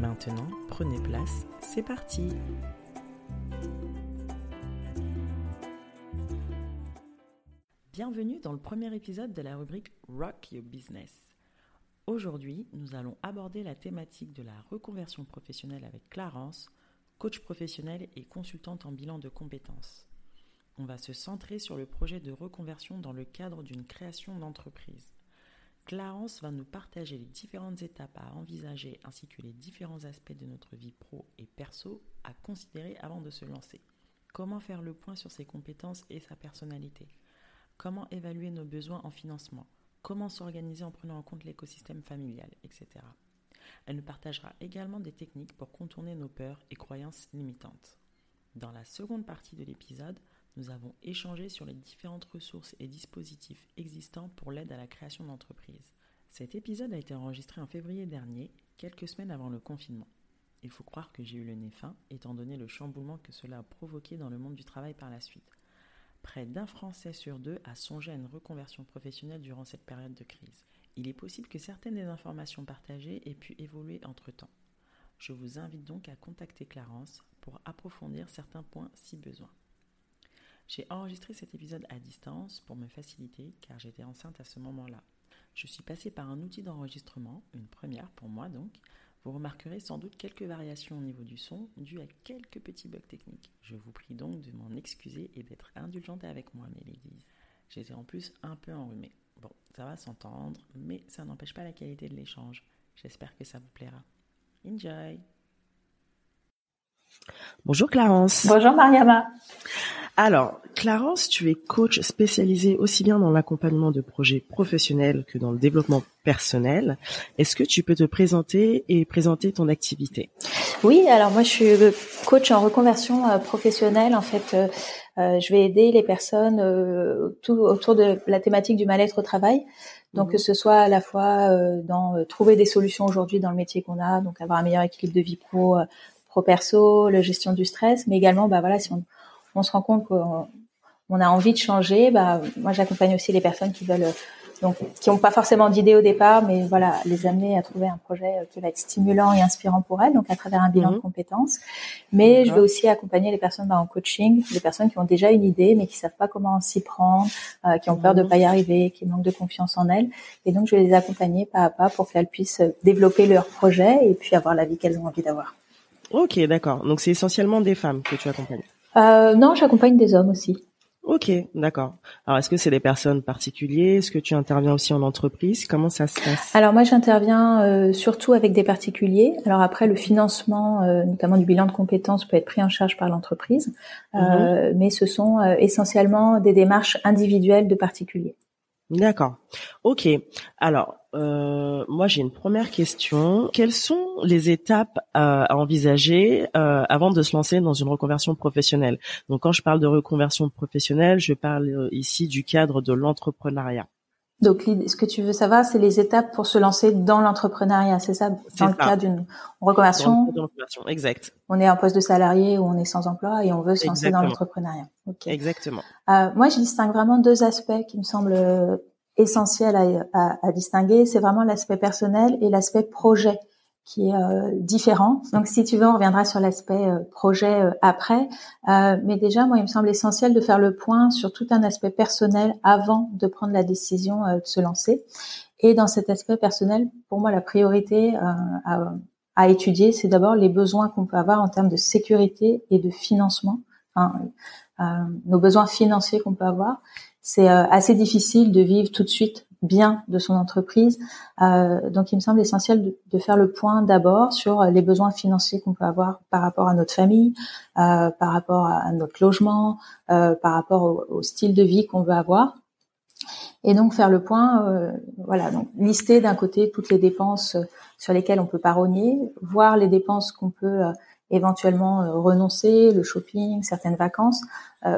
Maintenant, prenez place, c'est parti Bienvenue dans le premier épisode de la rubrique Rock Your Business. Aujourd'hui, nous allons aborder la thématique de la reconversion professionnelle avec Clarence, coach professionnel et consultante en bilan de compétences. On va se centrer sur le projet de reconversion dans le cadre d'une création d'entreprise. Clarence va nous partager les différentes étapes à envisager ainsi que les différents aspects de notre vie pro et perso à considérer avant de se lancer. Comment faire le point sur ses compétences et sa personnalité? Comment évaluer nos besoins en financement? Comment s'organiser en prenant en compte l'écosystème familial, etc. Elle nous partagera également des techniques pour contourner nos peurs et croyances limitantes. Dans la seconde partie de l'épisode, nous avons échangé sur les différentes ressources et dispositifs existants pour l'aide à la création d'entreprise. Cet épisode a été enregistré en février dernier, quelques semaines avant le confinement. Il faut croire que j'ai eu le nez fin, étant donné le chamboulement que cela a provoqué dans le monde du travail par la suite. Près d'un Français sur deux a songé à une reconversion professionnelle durant cette période de crise. Il est possible que certaines des informations partagées aient pu évoluer entre-temps. Je vous invite donc à contacter Clarence pour approfondir certains points si besoin. J'ai enregistré cet épisode à distance pour me faciliter car j'étais enceinte à ce moment-là. Je suis passée par un outil d'enregistrement, une première pour moi donc, vous remarquerez sans doute quelques variations au niveau du son dues à quelques petits bugs techniques. Je vous prie donc de m'en excuser et d'être indulgente avec moi, mes ladies. J'étais en plus un peu enrhumée. Bon, ça va s'entendre, mais ça n'empêche pas la qualité de l'échange. J'espère que ça vous plaira. Enjoy Bonjour Clarence. Bonjour Mariama. Alors, Clarence, tu es coach spécialisé aussi bien dans l'accompagnement de projets professionnels que dans le développement personnel. Est-ce que tu peux te présenter et présenter ton activité? Oui, alors moi je suis coach en reconversion euh, professionnelle. En fait, euh, euh, je vais aider les personnes tout autour de la thématique du mal-être au travail. Donc mhm. que ce soit à la fois dans trouver des solutions aujourd'hui dans le métier qu'on a, donc avoir un meilleur équilibre de vie pro, pro perso, la gestion du stress, mais également bah voilà si on on se rend compte qu'on a envie de changer, bah, moi j'accompagne aussi les personnes qui veulent donc qui n'ont pas forcément d'idée au départ, mais voilà, les amener à trouver un projet euh, qui va être stimulant et inspirant pour elles, donc à travers un bilan de mhm. compétences. Mais je vais aussi accompagner les personnes bah, en coaching, les personnes qui ont déjà une idée, mais qui savent pas comment s'y prendre, euh, qui ont peur de mhm. pas y arriver, qui manquent de confiance en elles. Et donc je vais les accompagner pas à pas pour qu'elles puissent développer leur projet et puis avoir la vie qu'elles ont envie d'avoir. Ok, d'accord. Donc c'est essentiellement des femmes que tu accompagnes. Euh, non, j'accompagne des hommes aussi. Ok, d'accord. Alors, est-ce que c'est des personnes particulières? Est-ce que tu interviens aussi en entreprise? Comment ça se passe? Alors moi, j'interviens euh, surtout avec des particuliers. Alors après, le financement, euh, notamment du bilan de compétences, peut être pris en charge par l'entreprise, euh, mhm. mais ce sont euh, essentiellement des démarches individuelles de particuliers. D'accord. Ok. Alors, euh, moi j'ai une première question. Quelles sont les étapes à, envisager euh, avant de se lancer dans une reconversion professionnelle? Donc, quand je parle de reconversion professionnelle, je parle euh, ici du cadre de l'entrepreneuriat. Donc, ce que tu veux savoir, c'est les étapes pour se lancer dans l'entrepreneuriat, c'est ça? Dans le cas d'une reconversion? exact. On est en poste de salarié ou on est sans emploi et on veut se lancer dans l'entrepreneuriat. Exactement. Euh, moi, je distingue vraiment deux aspects qui me semblent euh, essentiels à, à, à distinguer. C'est vraiment l'aspect personnel et l'aspect projet qui est euh, différent. Donc, si tu veux, on reviendra sur l'aspect euh, projet euh, après. mais déjà, moi, il me semble essentiel de faire le point sur tout un aspect personnel avant de prendre la décision de se lancer. Et dans cet aspect personnel, pour moi, la priorité à, à étudier, c'est d'abord les besoins qu'on peut avoir en termes de sécurité et de financement, enfin, euh, nos besoins financiers qu'on peut avoir. C'est euh, assez difficile de vivre tout de suite bien de son entreprise. Euh, donc, il me semble essentiel de, de faire le point d'abord sur les besoins financiers qu'on peut avoir par rapport à notre famille, euh, par rapport à notre logement, euh, par rapport au, au, style de vie qu'on veut avoir. Et donc faire le point, euh, voilà, donc lister d'un côté toutes les dépenses sur lesquelles on peut pas voir les dépenses qu'on peut euh, éventuellement renoncer, le shopping, certaines vacances,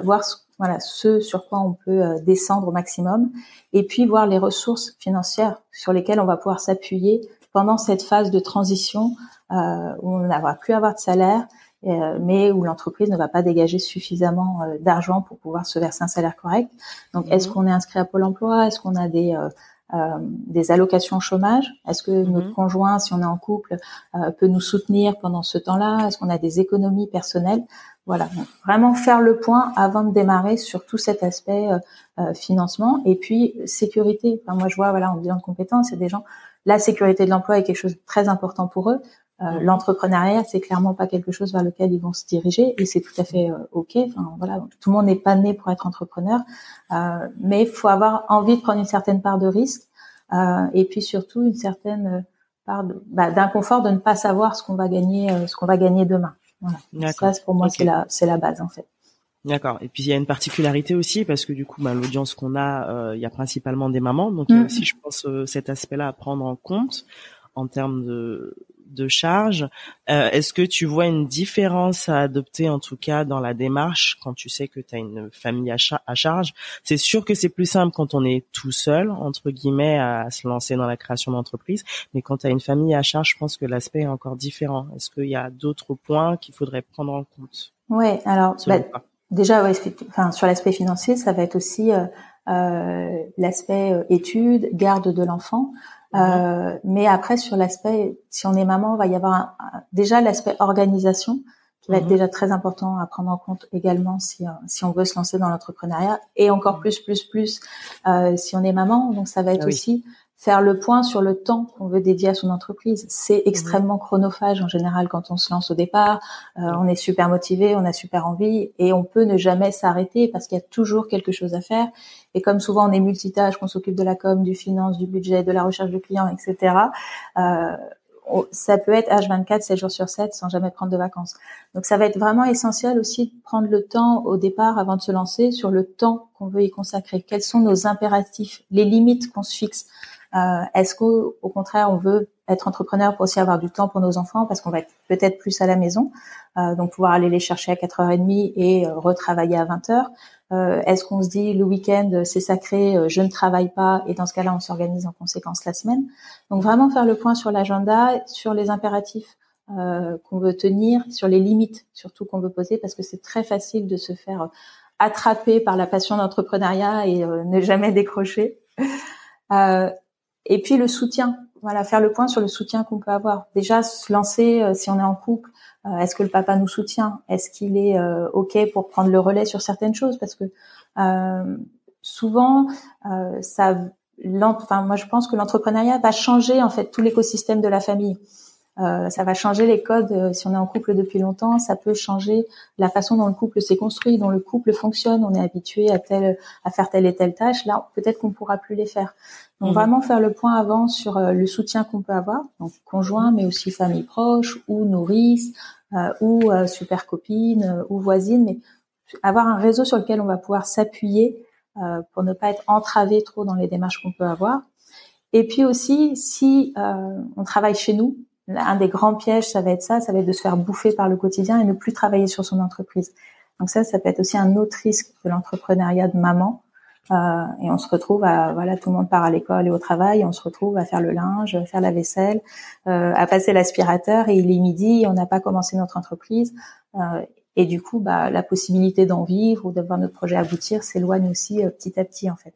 voir voilà ce sur quoi on peut euh, descendre au maximum, et puis voir les ressources financières sur lesquelles on va pouvoir s'appuyer pendant cette phase de transition euh, où on va plus avoir de salaire, euh, mais où l'entreprise ne va pas dégager suffisamment d'argent pour pouvoir se verser un salaire correct. Donc, est-ce mhm. qu'on est inscrit à Pôle Emploi? Est-ce qu'on a des des allocations chômage? Est-ce que notre mhm. conjoint, si on est en couple, peut nous soutenir pendant ce temps-là? Est-ce qu'on a des économies personnelles? Voilà, vraiment faire le point avant de démarrer sur tout cet aspect euh, euh, financement et puis sécurité. Enfin, moi, je vois, voilà, en bilan de compétences, c'est des gens. La sécurité de l'emploi est quelque chose de très important pour eux. Euh. L'entrepreneuriat, c'est clairement pas quelque chose vers lequel ils vont se diriger et c'est tout à fait ok. Enfin, voilà, tout le monde n'est pas né pour être entrepreneur, mais il faut avoir envie de prendre une certaine part de risque et puis surtout une certaine part bah, d'inconfort de ne pas savoir ce qu'on va gagner, ce qu'on va gagner demain. Voilà. Ça, pour moi, c'est la, c'est la base en fait. D'accord. Et puis il y a une particularité aussi parce que du coup, bah, l'audience qu'on a, euh, il y a principalement des mamans, donc il y a mm. aussi, je pense, euh, cet aspect-là à prendre en compte en termes de de charge. Euh, Est-ce que tu vois une différence à adopter, en tout cas dans la démarche, quand tu sais que tu as une famille à, à charge? C'est sûr que c'est plus simple quand on est tout seul, entre guillemets, à se lancer dans la création d'entreprise. Mais quand tu as une famille à charge, je pense que l'aspect est encore différent. Est-ce qu'il y a d'autres points qu'il faudrait prendre en compte? Ouais, alors bah, déjà, ouais, enfin, sur l'aspect financier, ça va être aussi euh l'aspect euh, études, garde de l'enfant. Euh, mais après, sur l'aspect, si on est maman, il va y avoir déjà l'aspect organisation qui va être mhm. déjà très important à prendre en compte également si, euh, si on veut se lancer dans l'entrepreneuriat et encore plus, plus, plus euh, si on est maman. Donc, ça va être ah aussi faire le point sur le temps qu'on veut dédier à son entreprise. C'est mhm. extrêmement chronophage en général quand on se lance au départ. Euh, on est super motivé, on a super envie et on peut ne jamais s'arrêter parce qu'il y a toujours quelque chose à faire. Et comme souvent on est multitâche, qu'on s'occupe de la com, du finance, du budget, de la recherche de clients, etc. Euh, ça peut être H24, 7 jours sur 7, sans jamais prendre de vacances. Donc ça va être vraiment essentiel aussi de prendre le temps au départ, avant de se lancer, sur le temps qu'on veut y consacrer. Quels sont nos impératifs, les limites qu'on se fixe. Euh, est-ce qu'au au contraire, on veut être entrepreneur pour aussi avoir du temps pour nos enfants parce qu'on va être peut-être plus à la maison, euh, donc pouvoir aller les chercher à 4h30 et euh, retravailler à 20h. Est-ce qu'on se dit le week-end c'est sacré, je ne travaille pas et dans ce cas-là on s'organise en conséquence la semaine. Donc vraiment faire le point sur l'agenda, sur les impératifs qu'on veut tenir, sur les limites surtout qu'on veut poser parce que c'est très facile de se faire attraper par la passion d'entrepreneuriat et ne jamais décrocher. Euh, et puis le soutien, voilà, faire le point sur le soutien qu'on peut avoir. Déjà se lancer euh, si on est en couple. Euh, est-ce que le papa nous soutient? Est-ce qu'il est, euh, ok pour prendre le relais sur certaines choses? Parce que souvent, ça, enfin moi je pense que l'entrepreneuriat va changer en fait tout l'écosystème de la famille. Euh, ça va changer les codes. Euh, si on est en couple depuis longtemps, ça peut changer la façon dont le couple s'est construit, dont le couple fonctionne. On est habitué à tel, à faire telle et telle tâche. Là, peut-être qu'on pourra plus les faire. Donc mmh. vraiment faire le point avant sur euh, le soutien qu'on peut avoir, donc conjoint, mais aussi famille proche ou nourrice ou super copine ou voisine, mais avoir un réseau sur lequel on va pouvoir s'appuyer pour ne pas être entravé trop dans les démarches qu'on peut avoir. Et puis aussi, si on travaille chez nous, un des grands pièges, ça va être ça, ça va être de se faire bouffer par le quotidien et ne plus travailler sur son entreprise. Donc ça, ça peut être aussi un autre risque de l'entrepreneuriat de maman. Euh, et on se retrouve à voilà, tout le monde part à l'école et au travail, on se retrouve à faire le linge, à faire la vaisselle, euh, à passer l'aspirateur et il est midi, on n'a pas commencé notre entreprise. Euh, et du coup, bah, la possibilité d'en vivre ou d'avoir notre projet aboutir s'éloigne aussi petit à petit en fait.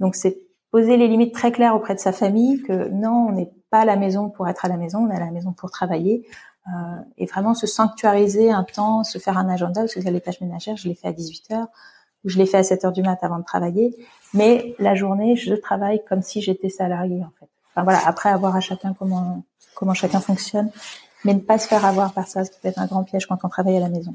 Donc c'est poser les limites très claires auprès de sa famille que non, on n'est pas à la maison pour être à la maison, on est à la maison pour travailler. Euh, et vraiment se sanctuariser un temps, se faire un agenda, parce que les tâches ménagères, je les fais à 18h, ou je les fais à 7h du mat avant de travailler. Mais la journée, je travaille comme si j'étais salarié, en fait. Enfin voilà, après avoir à chacun comment, comment chacun fonctionne. mais ne pas se faire avoir par ça, ce qui peut être un grand piège quand on travaille à la maison.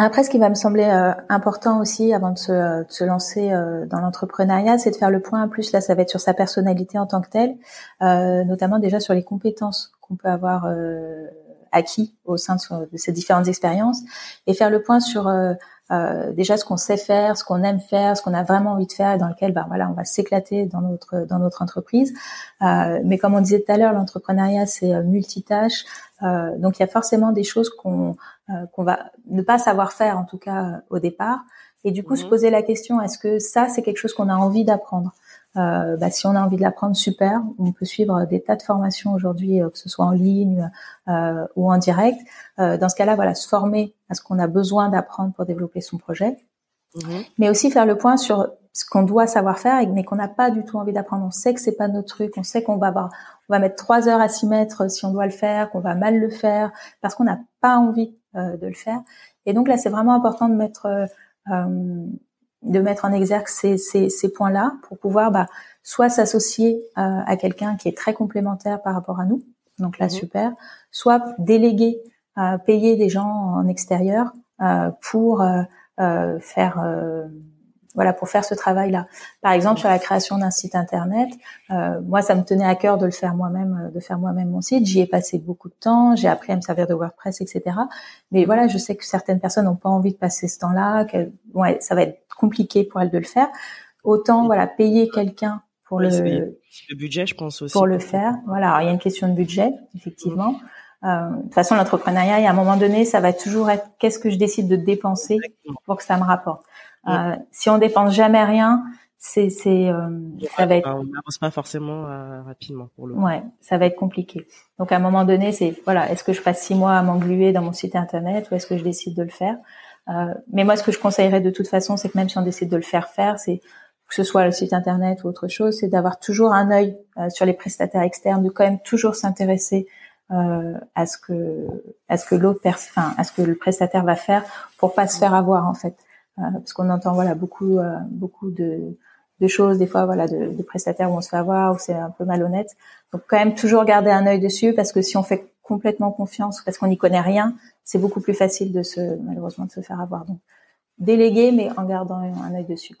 Après, ce qui va me sembler euh, important aussi avant de se, de se lancer euh, dans l'entrepreneuriat, c'est de faire le point. Plus là, ça va être sur sa personnalité en tant que telle, euh, notamment déjà sur les compétences qu'on peut avoir acquis au sein de, ces différentes expériences, et faire le point sur euh, déjà ce qu'on sait faire, ce qu'on aime faire, ce qu'on a vraiment envie de faire et dans lequel bah voilà on va s'éclater dans notre dans notre entreprise. Euh, mais comme on disait tout à l'heure, l'entrepreneuriat c'est euh, multitâche, euh, donc il y a forcément des choses qu'on euh, qu'on va ne pas savoir faire en tout cas au départ. Et du coup se mhm. poser la question est-ce que ça c'est quelque chose qu'on a envie d'apprendre? Euh, bah, si on a envie de l'apprendre, super. On peut suivre des tas de formations aujourd'hui, que ce soit en ligne euh, ou en direct. Euh, dans ce cas-là, voilà, se former à ce qu'on a besoin d'apprendre pour développer son projet, mhm. mais aussi faire le point sur ce qu'on doit savoir faire, mais qu'on n'a pas du tout envie d'apprendre. On sait que c'est pas notre truc, on sait qu'on va avoir, on va mettre trois heures à s'y mettre si on doit le faire, qu'on va mal le faire parce qu'on n'a pas envie euh, de le faire. Et donc là, c'est vraiment important de mettre euh, euh de mettre en exergue ces, ces, ces points-là pour pouvoir bah, soit s'associer euh, à quelqu'un qui est très complémentaire par rapport à nous, donc là mhm. super, soit déléguer payer des gens en extérieur euh, pour euh, euh, faire voilà pour faire ce travail là par exemple sur la création d'un site internet moi ça me tenait à cœur de le faire moi-même de faire moi-même mon site. J'y ai passé beaucoup de temps j'ai appris à me servir de WordPress etc mais voilà je sais que certaines personnes n'ont pas envie de passer ce temps-là que ouais ça va être compliqué pour elles de le faire. Autant voilà payer quelqu'un pour le, le budget je pense aussi. pour le faire. Voilà il y a une question de budget effectivement. Euh, de toute façon, l'entrepreneuriat, a un moment donné, ça va toujours être qu'est-ce que je décide de dépenser pour que ça me rapporte. Euh, si on dépense jamais rien, c'est c'est euh, ça va être on n'avance pas forcément euh, rapidement pour le ouais ça va être compliqué. Donc à un moment donné c'est voilà est-ce que je passe six mois à m'engluer dans mon site internet ou est-ce que je décide de le faire? Euh, mais moi ce que je conseillerais de toute façon c'est que même si on décide de le faire faire c'est que ce soit le site internet ou autre chose c'est d'avoir toujours un œil sur les prestataires externes de quand même toujours s'intéresser euh, à ce que à ce que l'autre enfin à ce que le prestataire va faire pour pas se faire avoir en fait. Euh, parce qu'on entend voilà beaucoup euh, beaucoup de de choses des fois voilà de, de prestataires où on se fait avoir où c'est un peu malhonnête. Donc quand même toujours garder un œil dessus parce que si on fait complètement confiance parce qu'on n'y connaît rien c'est beaucoup plus facile de se malheureusement de se faire avoir donc déléguer mais en gardant un œil dessus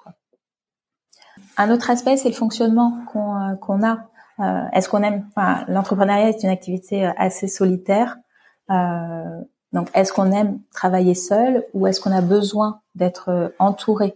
un autre aspect c'est le fonctionnement qu'on qu'on a euh, est-ce qu'on aime enfin, L'entrepreneuriat est une activité euh, assez solitaire. Euh, donc, est-ce qu'on aime travailler seul ou est-ce qu'on a besoin d'être entouré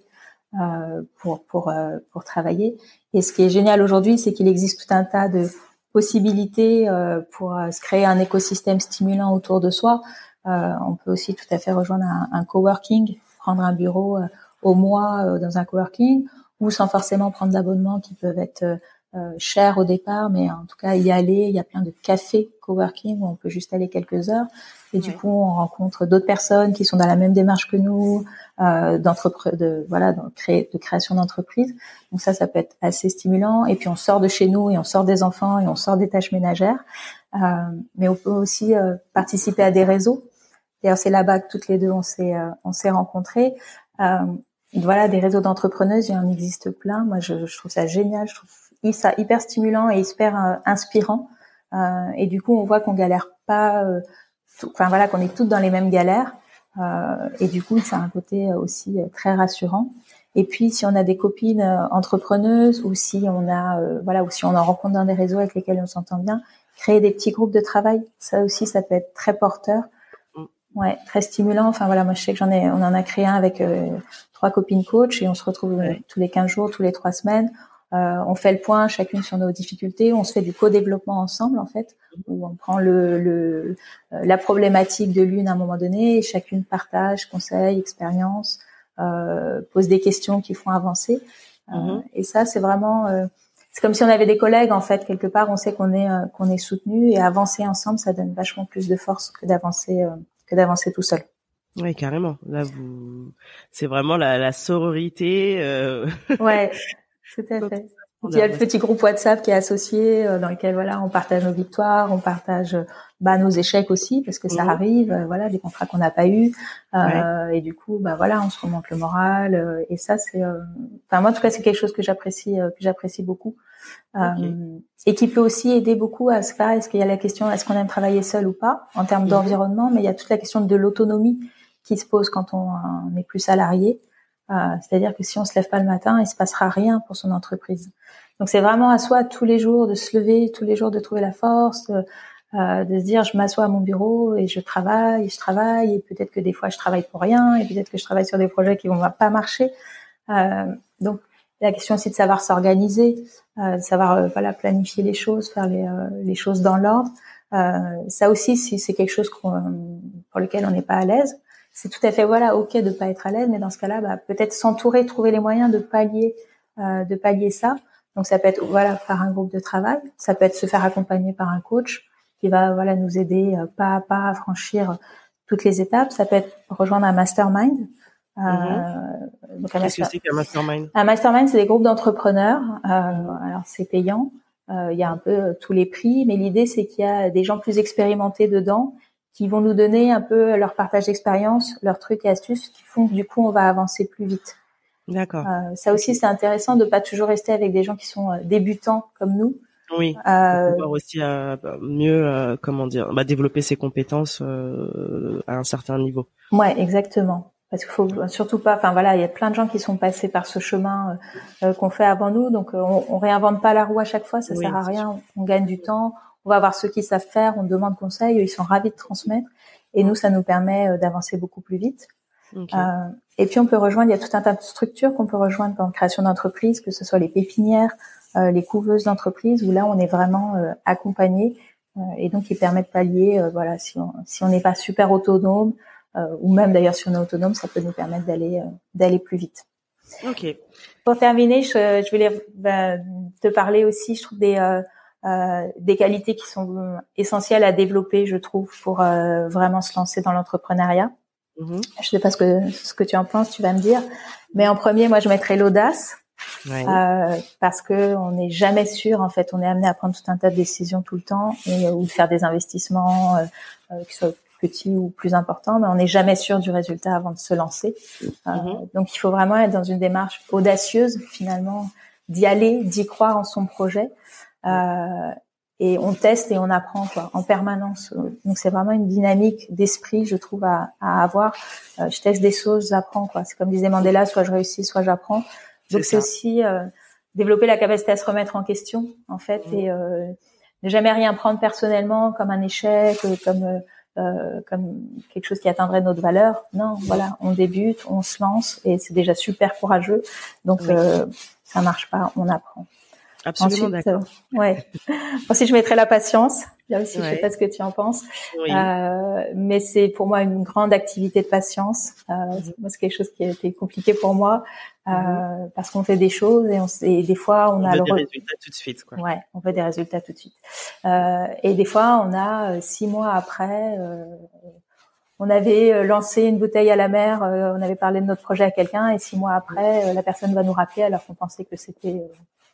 pour pour travailler? Et ce qui est génial aujourd'hui, c'est qu'il existe tout un tas de possibilités pour se créer un écosystème stimulant autour de soi. On peut aussi tout à fait rejoindre un, un coworking, prendre un bureau au mois dans un coworking, ou sans forcément prendre d'abonnements qui peuvent être euh, cher au départ, mais en tout cas y aller. Il y a plein de cafés coworking où on peut juste aller quelques heures. Et du coup, on rencontre d'autres personnes qui sont dans la même démarche que nous, euh, de voilà, de création d'entreprise. Donc ça, ça peut être assez stimulant. Et puis on sort de chez nous et on sort des enfants et on sort des tâches ménagères. Euh, mais on peut aussi euh, participer à des réseaux. D'ailleurs, c'est là-bas que toutes les deux on s'est euh, on s'est rencontrés. voilà, des réseaux d'entrepreneuses, il y en existe plein. Moi, je, je trouve ça génial. Je trouve ça hyper stimulant et hyper euh, inspirant. Euh, et du coup, on voit qu'on galère pas. Euh, enfin voilà, qu'on est toutes dans les mêmes galères. et du coup, ça a un côté aussi très rassurant. Et puis, si on a des copines entrepreneuses ou si on a, voilà, ou si on en rencontre dans des réseaux avec lesquels on s'entend bien, créer des petits groupes de travail, ça aussi, ça peut être très porteur. Mm. Ouais, très stimulant. Enfin voilà, moi je sais que j'en ai, on en a créé un avec trois copines coach et on se retrouve tous les 15 jours, tous les trois semaines. Euh, on fait le point chacune sur nos difficultés, on se fait du co-développement ensemble en fait, où on prend le, le euh, la problématique de l'une à un moment donné, et chacune partage conseils, expériences, euh, pose des questions qui font avancer. Euh, mm-hmm. Et ça, c'est vraiment, c'est comme si on avait des collègues en fait quelque part. On sait qu'on est qu'on est soutenu et avancer ensemble, ça donne vachement plus de force que d'avancer que d'avancer tout seul. Oui, carrément. Là, vous, c'est vraiment la, la sororité. Ouais, tout à fait. Il y a le petit groupe WhatsApp qui est associé, dans lequel voilà, on partage nos victoires, on partage bah, nos échecs aussi, parce que ça mhm. arrive, voilà, des contrats qu'on n'a pas eu, et du coup, bah voilà, on se remonte le moral, et ça c'est, enfin moi en tout cas c'est quelque chose que j'apprécie, que j'apprécie beaucoup. Euh, et qui peut aussi aider beaucoup à se faire. Est-ce qu'il y a la question est-ce qu'on aime travailler seul ou pas en termes mhm. d'environnement, mais il y a toute la question de l'autonomie qui se pose quand on n'est plus salarié. Euh, c'est-à-dire que si on se lève pas le matin, il se passera rien pour son entreprise. Donc c'est vraiment à soi tous les jours de se lever, tous les jours de trouver la force, de, euh, de se dire je m'assois à mon bureau et je travaille, je travaille, et peut-être que des fois je travaille pour rien, et peut-être que je travaille sur des projets qui vont pas marcher. Euh, donc la question aussi de savoir s'organiser, euh, savoir euh, voilà planifier les choses, faire les, euh, les choses dans l'ordre. Euh, ça aussi, si c'est quelque chose pour lequel on n'est pas à l'aise, c'est tout à fait voilà ok de pas être à l'aise, mais dans ce cas-là, bah, peut-être s'entourer, trouver les moyens de pallier de pallier ça. Donc ça peut être voilà faire un groupe de travail, ça peut être se faire accompagner par un coach qui va voilà nous aider pas à pas à franchir toutes les étapes. Ça peut être rejoindre un mastermind. Euh, Qu'est-ce que c'est qu'un mastermind? Un mastermind, c'est des groupes d'entrepreneurs. Euh, alors c'est payant. Euh, il y a un peu euh, tous les prix, mais l'idée c'est qu'il y a des gens plus expérimentés dedans qui vont nous donner un peu leur partage d'expérience, leurs trucs et astuces qui font que du coup on va avancer plus vite. D'accord. Euh, ça aussi c'est intéressant de pas toujours rester avec des gens qui sont euh, débutants comme nous. Oui. Euh, pouvoir aussi euh, mieux comment dire, bah, développer ses compétences à un certain niveau. Ouais, exactement parce qu'il faut surtout pas. Enfin voilà, il y a plein de gens qui sont passés par ce chemin euh, euh, qu'on fait avant nous, donc euh, on, on, réinvente pas la roue à chaque fois, ça sert à rien. On, gagne du temps. On va voir ceux qui savent faire, on demande conseil, ils sont ravis de transmettre, et nous ça nous permet d'avancer beaucoup plus vite. et puis on peut rejoindre, il y a tout un tas de structures qu'on peut rejoindre dans la création d'entreprise, que ce soit les pépinières, les couveuses d'entreprise, où là on est vraiment accompagné et donc qui permettent de pallier, voilà, si on si on n'est pas super autonome, euh, ou même d'ailleurs si on est autonome, ça peut nous permettre d'aller euh, d'aller plus vite. Ok. Pour terminer, je, je voulais ben, te parler aussi, je trouve des euh, des qualités qui sont essentielles à développer, je trouve, pour vraiment se lancer dans l'entrepreneuriat. Mm-hmm. Je sais pas ce que ce que tu en penses, tu vas me dire. Mais en premier, moi, je mettrais l'audace. Ouais. Euh, parce que on n'est jamais sûr en fait on est amené à prendre tout un tas de décisions tout le temps et ou de faire des investissements euh, qui soient petit ou plus important, mais on n'est jamais sûr du résultat avant de se lancer. Euh, mhm. Donc il faut vraiment être dans une démarche audacieuse finalement, d'y aller, d'y croire en son projet. Euh, et on teste et on apprend quoi, en permanence. Donc c'est vraiment une dynamique d'esprit, je trouve, à, à avoir. Euh, je teste des choses, j'apprends. quoi. C'est comme disait Mandela, soit je réussis, soit j'apprends. Donc c'est aussi euh, développer la capacité à se remettre en question, en fait, mhm. et euh, ne jamais rien prendre personnellement comme un échec, comme euh, comme quelque chose qui atteindrait notre valeur. Non, voilà, on débute, on se lance et c'est déjà super courageux. Donc euh, ça marche pas, on apprend. Absolument d'accord. Euh, ouais. Ensuite, je mettrai la patience. Là aussi, je sais pas ce que tu en penses, euh, mais c'est pour moi une grande activité de patience. Euh, mhm. Moi, c'est quelque chose qui a été compliqué pour moi euh, mhm. parce qu'on fait des choses et, on, et des fois on, on a veut des résultats tout de suite. Quoi. Ouais, on veut des résultats tout de suite. Euh, et des fois, on a euh, six mois après. on avait lancé une bouteille à la mer, on avait parlé de notre projet à quelqu'un et six mois après, la personne va nous rappeler alors qu'on pensait que c'était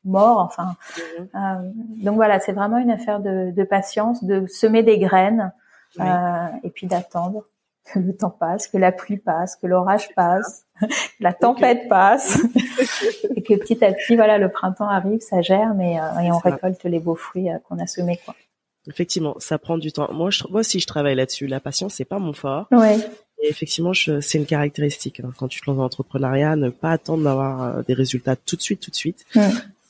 mort. Enfin, mhm. euh, donc voilà, c'est vraiment une affaire de, de, patience, de semer des graines euh, et puis d'attendre que le temps passe, que la pluie passe, que l'orage passe, que la tempête passe, et que petit à petit, voilà, le printemps arrive, ça germe et, euh, et on récolte les beaux fruits qu'on a semés, quoi. Effectivement, ça prend du temps. Moi, je, moi aussi, je travaille là-dessus. La patience, c'est pas mon fort. Ouais. Et effectivement, c'est une caractéristique. Hein. Quand tu te lances dans l'entrepreneuriat, ne pas attendre d'avoir des résultats tout de suite, tout de suite.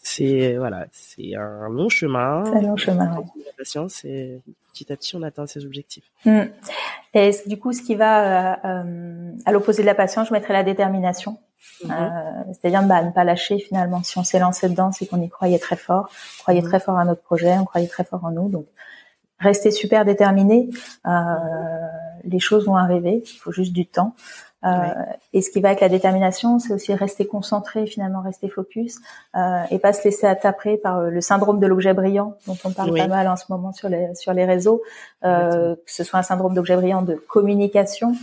C'est voilà, c'est un long chemin. C'est un long chemin. La patience et petit à petit on atteint ses objectifs. Mm. Et du coup, ce qui va euh, euh, à l'opposé de la patience, je mettrais la détermination. Mm-hmm. Euh, c'est-à-dire bah, ne pas lâcher finalement. Si on s'est lancé dedans, c'est qu'on y croyait très fort, on croyait mm-hmm. très fort à notre projet, on croyait très fort en nous. Donc rester super déterminé. les choses vont arriver. Il faut juste du temps. Euh, et ce qui va avec la détermination, c'est aussi rester concentré, finalement rester focus, euh, et pas se laisser attaper par euh, le syndrome de l'objet brillant dont on parle pas mal en ce moment sur les sur les réseaux, euh, que ce soit un syndrome d'objet brillant de communication,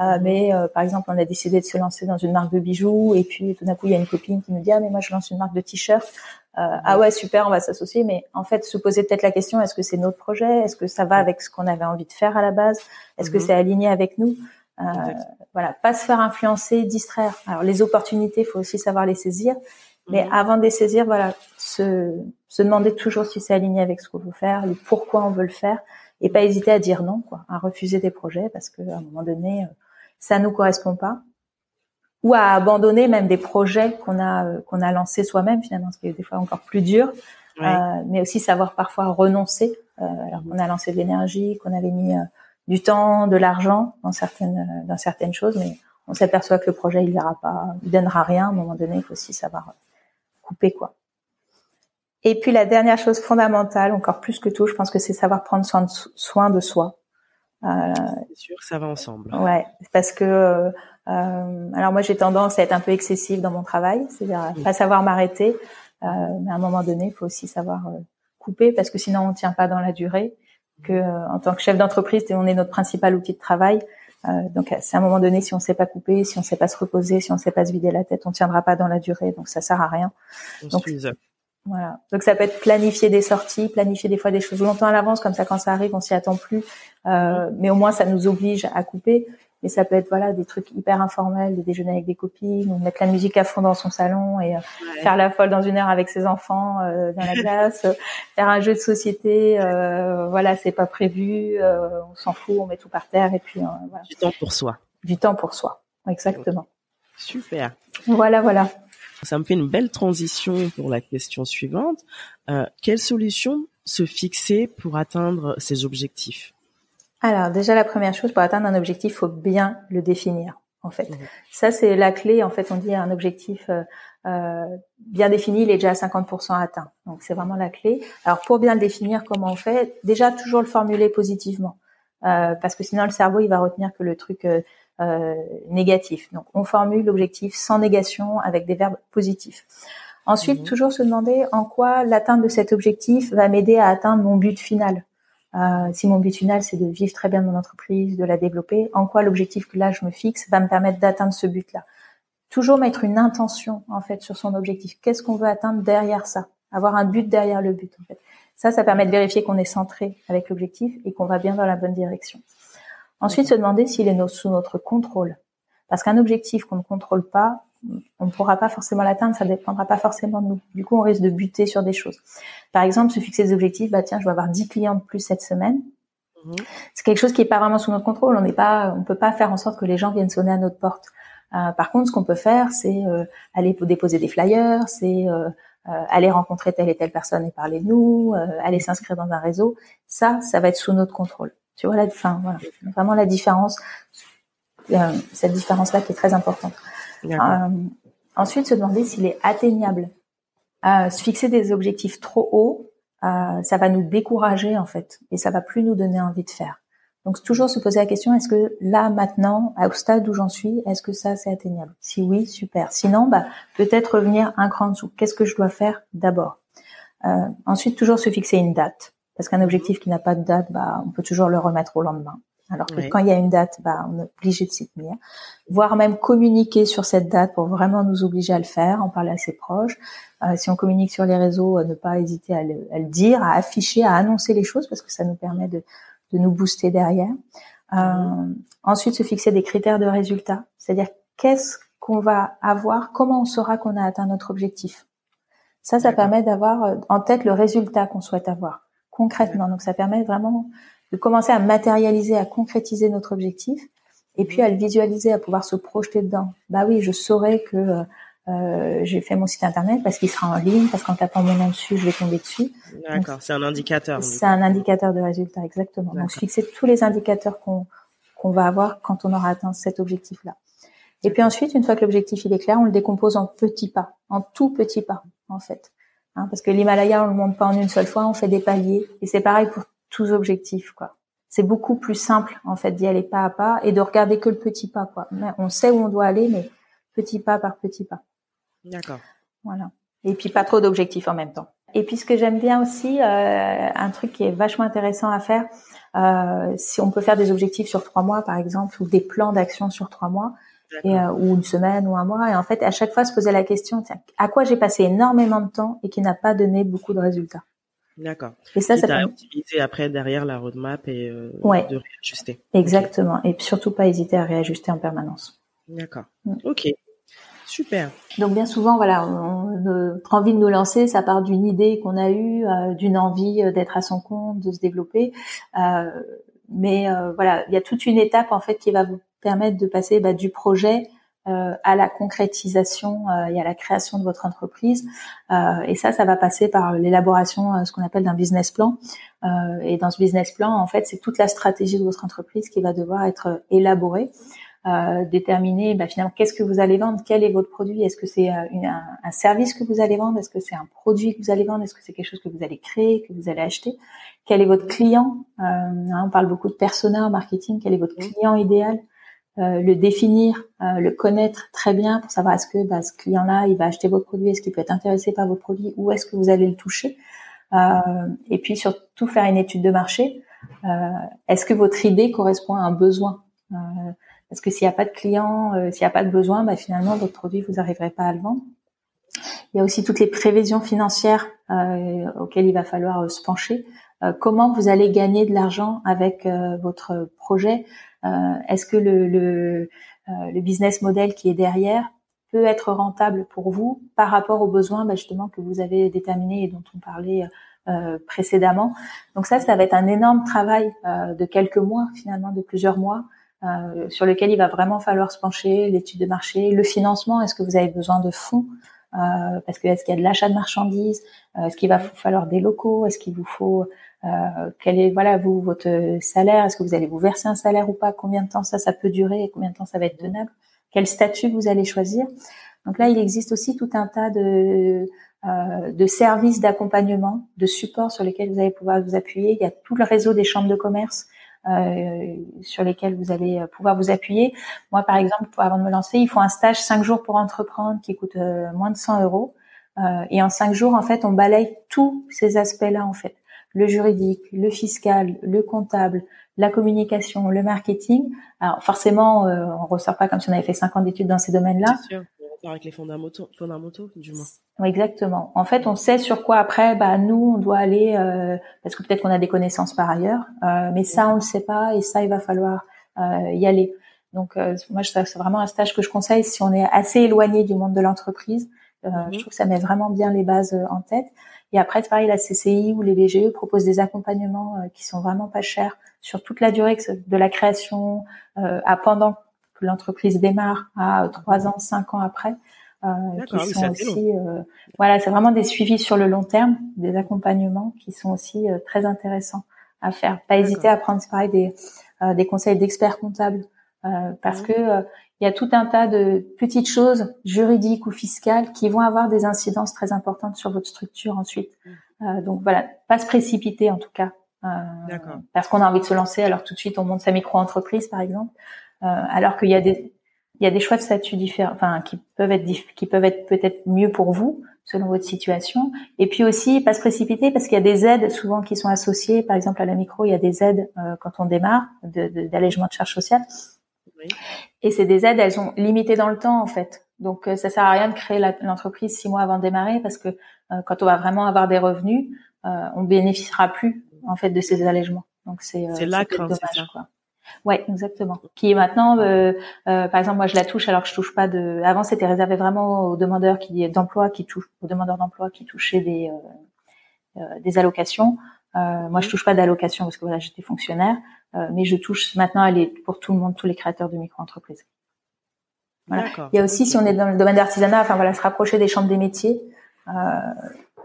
Euh, mais euh, par exemple, on a décidé de se lancer dans une marque de bijoux et puis tout d'un coup, il y a une copine qui nous dit ah mais moi je lance une marque de t-shirts. Euh, ah ouais super, on va s'associer. Mais en fait, se poser peut-être la question est-ce que c'est notre projet? Est-ce que ça va avec ce qu'on avait envie de faire à la base? Est-ce que mhm. c'est aligné avec nous? Euh, Voilà, pas se faire influencer, distraire. Alors les opportunités, il faut aussi savoir les saisir. Mais mhm. avant de les saisir, voilà, se, se demander toujours si c'est aligné avec ce qu'on veut faire, le pourquoi on veut le faire, et pas hésiter à dire non, quoi, à refuser des projets parce qu'à un moment donné, ça nous correspond pas ou à abandonner même des projets qu'on a euh, qu'on a lancés soi-même finalement, ce qui est des fois encore plus dur. Euh, mais aussi savoir parfois renoncer, euh, alors qu'on a lancé de l'énergie, qu'on avait mis euh, du temps, de l'argent dans certaines dans certaines choses, mais on s'aperçoit que le projet il ira pas, il donnera rien. À un moment donné, il faut aussi savoir couper quoi. Et puis la dernière chose fondamentale, encore plus que tout, je pense que c'est savoir prendre soin de, soin de soi. Euh, c'est sûr, ça va ensemble. Ouais, parce que euh, alors moi j'ai tendance à être un peu excessive dans mon travail, c'est-à-dire pas savoir m'arrêter, euh, mais à un moment donné, il faut aussi savoir euh, couper parce que sinon on tient pas dans la durée. Que euh, en tant que chef d'entreprise, on est notre principal outil de travail. donc c'est à un moment donné, si on sait pas couper, si on sait pas se reposer, si on sait pas se vider la tête, on tiendra pas dans la durée. Donc ça sert à rien. donc, voilà. Donc ça peut être planifier des sorties, planifier des fois des choses longtemps à l'avance, comme ça quand ça arrive, on s'y attend plus. Euh, mais au moins ça nous oblige à couper. Mais ça peut être voilà des trucs hyper informels, des déjeuners avec des copines, ou mettre la musique à fond dans son salon et euh, faire la folle dans une heure avec ses enfants euh, dans la glace, faire un jeu de société. Euh, voilà, c'est pas prévu, on s'en fout, on met tout par terre et puis voilà. Du temps pour soi. Du temps pour soi, exactement. Super. Voilà, voilà. Ça me fait une belle transition pour la question suivante. Euh, quelle solution se fixer pour atteindre ces objectifs? Alors déjà la première chose, pour atteindre un objectif, il faut bien le définir. En fait, mmh. ça c'est la clé. En fait, on dit un objectif euh, euh, bien défini, il est déjà à 50% atteint. Donc c'est vraiment la clé. Alors pour bien le définir, comment on fait? Déjà toujours le formuler positivement, euh, parce que sinon le cerveau il va retenir que le truc euh, négatif. Donc on formule l'objectif sans négation avec des verbes positifs. Ensuite, mhm. toujours se demander en quoi l'atteinte de cet objectif va m'aider à atteindre mon but final. Euh, si mon but final c'est de vivre très bien mon entreprise, de la développer, en quoi l'objectif que là je me fixe va me permettre d'atteindre ce but-là? Toujours mettre une intention en fait sur son objectif. Qu'est-ce qu'on veut atteindre derrière ça? Avoir un but derrière le but en fait. Ça, ça permet de vérifier qu'on est centré avec l'objectif et qu'on va bien dans la bonne direction. Ensuite, se demander s'il est sous notre contrôle. Parce qu'un objectif qu'on ne contrôle pas, on ne pourra pas forcément l'atteindre, ça ne dépendra pas forcément de nous. Du coup, on risque de buter sur des choses. Par exemple, se fixer des objectifs, bah tiens, je vais avoir 10 clients de plus cette semaine. Mhm. C'est quelque chose qui est pas vraiment sous notre contrôle. On n'est pas, on peut pas faire en sorte que les gens viennent sonner à notre porte. Euh, par contre, ce qu'on peut faire, c'est euh, aller déposer des flyers, c'est euh, aller rencontrer telle et telle personne et parler de nous, aller s'inscrire dans un réseau. Ça, ça va être sous notre contrôle. Tu vois la, enfin, voilà, vraiment la différence, euh, cette différence-là qui est très importante. Euh, ensuite, se demander s'il est atteignable. Se fixer des objectifs trop hauts, euh, ça va nous décourager en fait, et ça va plus nous donner envie de faire. Donc toujours se poser la question est-ce que là maintenant, au stade où j'en suis, est-ce que ça c'est atteignable? Si oui, super. Sinon, bah peut-être revenir un cran en dessous. Qu'est-ce que je dois faire d'abord? Euh, Ensuite, toujours se fixer une date. Parce qu'un objectif qui n'a pas de date, bah, on peut toujours le remettre au lendemain. Alors que quand il y a une date, bah, on est obligé de s'y tenir. Voire même communiquer sur cette date pour vraiment nous obliger à le faire, en parler à ses proches. Euh, si on communique sur les réseaux, euh, ne pas hésiter à le, à le, dire, à afficher, à annoncer les choses parce que ça nous permet de, de nous booster derrière. Euh, mhm. ensuite, se fixer des critères de résultat. C'est-à-dire qu'est-ce qu'on va avoir, comment on saura qu'on a atteint notre objectif? Ça, ça permet d'avoir en tête le résultat qu'on souhaite avoir concrètement. Donc ça permet vraiment de commencer à matérialiser, à concrétiser notre objectif, et puis à le visualiser, à pouvoir se projeter dedans. Bah oui, je saurais que euh, euh j'ai fait mon site internet parce qu'il sera en ligne, parce qu'en tapant mon nom dessus, je vais tomber dessus. D'accord, c'est un indicateur. C'est un indicateur de résultat, exactement. Donc fixer tous les indicateurs qu'on qu'on va avoir quand on aura atteint cet objectif-là. Et puis ensuite, une fois que l'objectif il est clair, on le décompose en petits pas, en tout petits pas, en fait. Hein, parce que l'Himalaya, on le monte pas en une seule fois, on fait des paliers. Et c'est pareil pour tous objectifs, quoi. C'est beaucoup plus simple, en fait, d'y aller pas à pas et de regarder que le petit pas, quoi. On sait où on doit aller, mais petit pas par petit pas. D'accord. Voilà. Et puis pas trop d'objectifs en même temps. Et puis ce que j'aime bien aussi, euh, un truc qui est vachement intéressant à faire, euh, si on peut faire des objectifs sur trois mois par exemple, ou des plans d'action sur trois mois, et, euh, ou une semaine ou un mois, et en fait à chaque fois se poser la question, à quoi j'ai passé énormément de temps et qui n'a pas donné beaucoup de résultats. D'accord. Et ça, ça peut utiliser après derrière la roadmap et euh, de réajuster. Exactement. Et surtout pas hésiter à réajuster en permanence. D'accord. Mm. Ok. Super. Donc bien souvent, voilà, notre envie de nous lancer, ça part d'une idée qu'on a eue, euh, d'une envie euh, d'être à son compte, de se développer. Euh, mais voilà, il y a toute une étape en fait qui va vous permettre de passer bah, du projet à la concrétisation et à la création de votre entreprise. et ça, ça va passer par l'élaboration, ce qu'on appelle d'un business plan. et dans ce business plan, en fait, c'est toute la stratégie de votre entreprise qui va devoir être élaborée. Euh, déterminer bah, finalement qu'est-ce que vous allez vendre, quel est votre produit, est-ce que c'est euh, un, un, service que vous allez vendre, est-ce que c'est un produit que vous allez vendre, est-ce que c'est quelque chose que vous allez créer, que vous allez acheter, quel est votre client, euh, hein, on parle beaucoup de persona en marketing, quel est votre client idéal, euh, le définir, euh, le connaître très bien pour savoir est-ce que bah, ce client-là il va acheter votre produit, est-ce qu'il peut être intéressé par votre produit, ou est-ce que vous allez le toucher, et puis surtout faire une étude de marché. est-ce que votre idée correspond à un besoin parce que s'il n'y a pas de clients, euh, s'il n'y a pas de besoin, bah, finalement, votre produit, vous n'arriverez pas à le vendre. Il y a aussi toutes les prévisions financières euh, auxquelles il va falloir euh, se pencher. comment vous allez gagner de l'argent avec votre projet Est-ce que le, le, le, business model qui est derrière peut être rentable pour vous par rapport aux besoins bah, justement que vous avez déterminés et dont on parlait précédemment? Donc ça, ça va être un énorme travail de quelques mois, finalement de plusieurs mois, euh, sur lequel il va vraiment falloir se pencher, l'étude de marché, le financement, est-ce que vous avez besoin de fonds? Euh, parce que est-ce qu'il y a de l'achat de marchandises, euh, est-ce qu'il va falloir des locaux, est-ce qu'il vous faut quel est voilà vous votre salaire, est-ce que vous allez vous verser un salaire ou pas, combien de temps ça ça peut durer, et combien de temps ça va être tenable, quel statut vous allez choisir? Donc là, il existe aussi tout un tas de de services d'accompagnement, de support sur lesquels vous allez pouvoir vous appuyer. Il y a tout le réseau des chambres de commerce euh, sur lesquels vous allez euh, pouvoir vous appuyer. Moi, par exemple, avant de me lancer, il faut un stage 5 jours pour entreprendre qui coûte euh, moins de 100 euros. et en 5 jours, en fait, on balaye tous ces aspects-là, en fait. Le juridique, le fiscal, le comptable, la communication, le marketing. Alors forcément, euh, on ressort pas comme si on avait fait 5 ans d'études dans ces domaines-là avec les fondamentaux, fondamentaux du moins. exactement. En fait, on sait sur quoi après, bah nous, on doit aller euh, parce que peut-être qu'on a des connaissances par ailleurs, euh, mais ça, on le sait pas et ça, il va falloir euh, y aller. Donc, euh, moi, c'est vraiment un stage que je conseille si on est assez éloigné du monde de l'entreprise. Euh, mhm. Je trouve que ça met vraiment bien les bases en tête. Et après, c'est pareil, la CCI ou les BGE proposent des accompagnements qui sont vraiment pas chers sur toute la durée de la création à pendant l'entreprise démarre à trois ans, cinq ans après. Euh, qui sont aussi, euh, voilà, c'est vraiment des suivis sur le long terme, des accompagnements qui sont aussi euh, très intéressants à faire. Pas hésiter à prendre, pareil, des, des conseils d'experts comptables, parce que il y a tout un tas de petites choses juridiques ou fiscales qui vont avoir des incidences très importantes sur votre structure ensuite. Mmh. donc voilà, pas se précipiter en tout cas. parce qu'on a envie de se lancer, alors tout de suite on monte sa micro-entreprise par exemple. Euh, alors qu'il y a des il y a des choix de statut différents, enfin qui peuvent être qui peuvent être peut-être mieux pour vous selon votre situation. Et puis aussi pas se précipiter parce qu'il y a des aides souvent qui sont associées. Par exemple à la micro, il y a des aides euh, quand on démarre d'allègement de, de charges sociales. Oui. Et c'est des aides, elles sont limitées dans le temps en fait. Donc euh, ça sert à rien de créer l'entreprise six mois avant de démarrer parce que quand on va vraiment avoir des revenus, on bénéficiera plus en fait de ces allègements. Donc c'est c'est là ça. Quoi. Ouais, exactement. Qui est maintenant, euh, euh, par exemple, moi je la touche alors que je touche pas de. Avant c'était réservé vraiment aux demandeurs qui d'emploi qui touchent, aux demandeurs d'emploi qui touchaient des euh, euh des allocations. Euh, moi je touche pas d'allocations parce que voilà j'étais fonctionnaire, euh, mais je touche maintenant elle est pour tout le monde, tous les créateurs de micro-entreprises. Voilà. Il y a aussi si on est dans le domaine d'artisanat, enfin voilà, se rapprocher des chambres des métiers.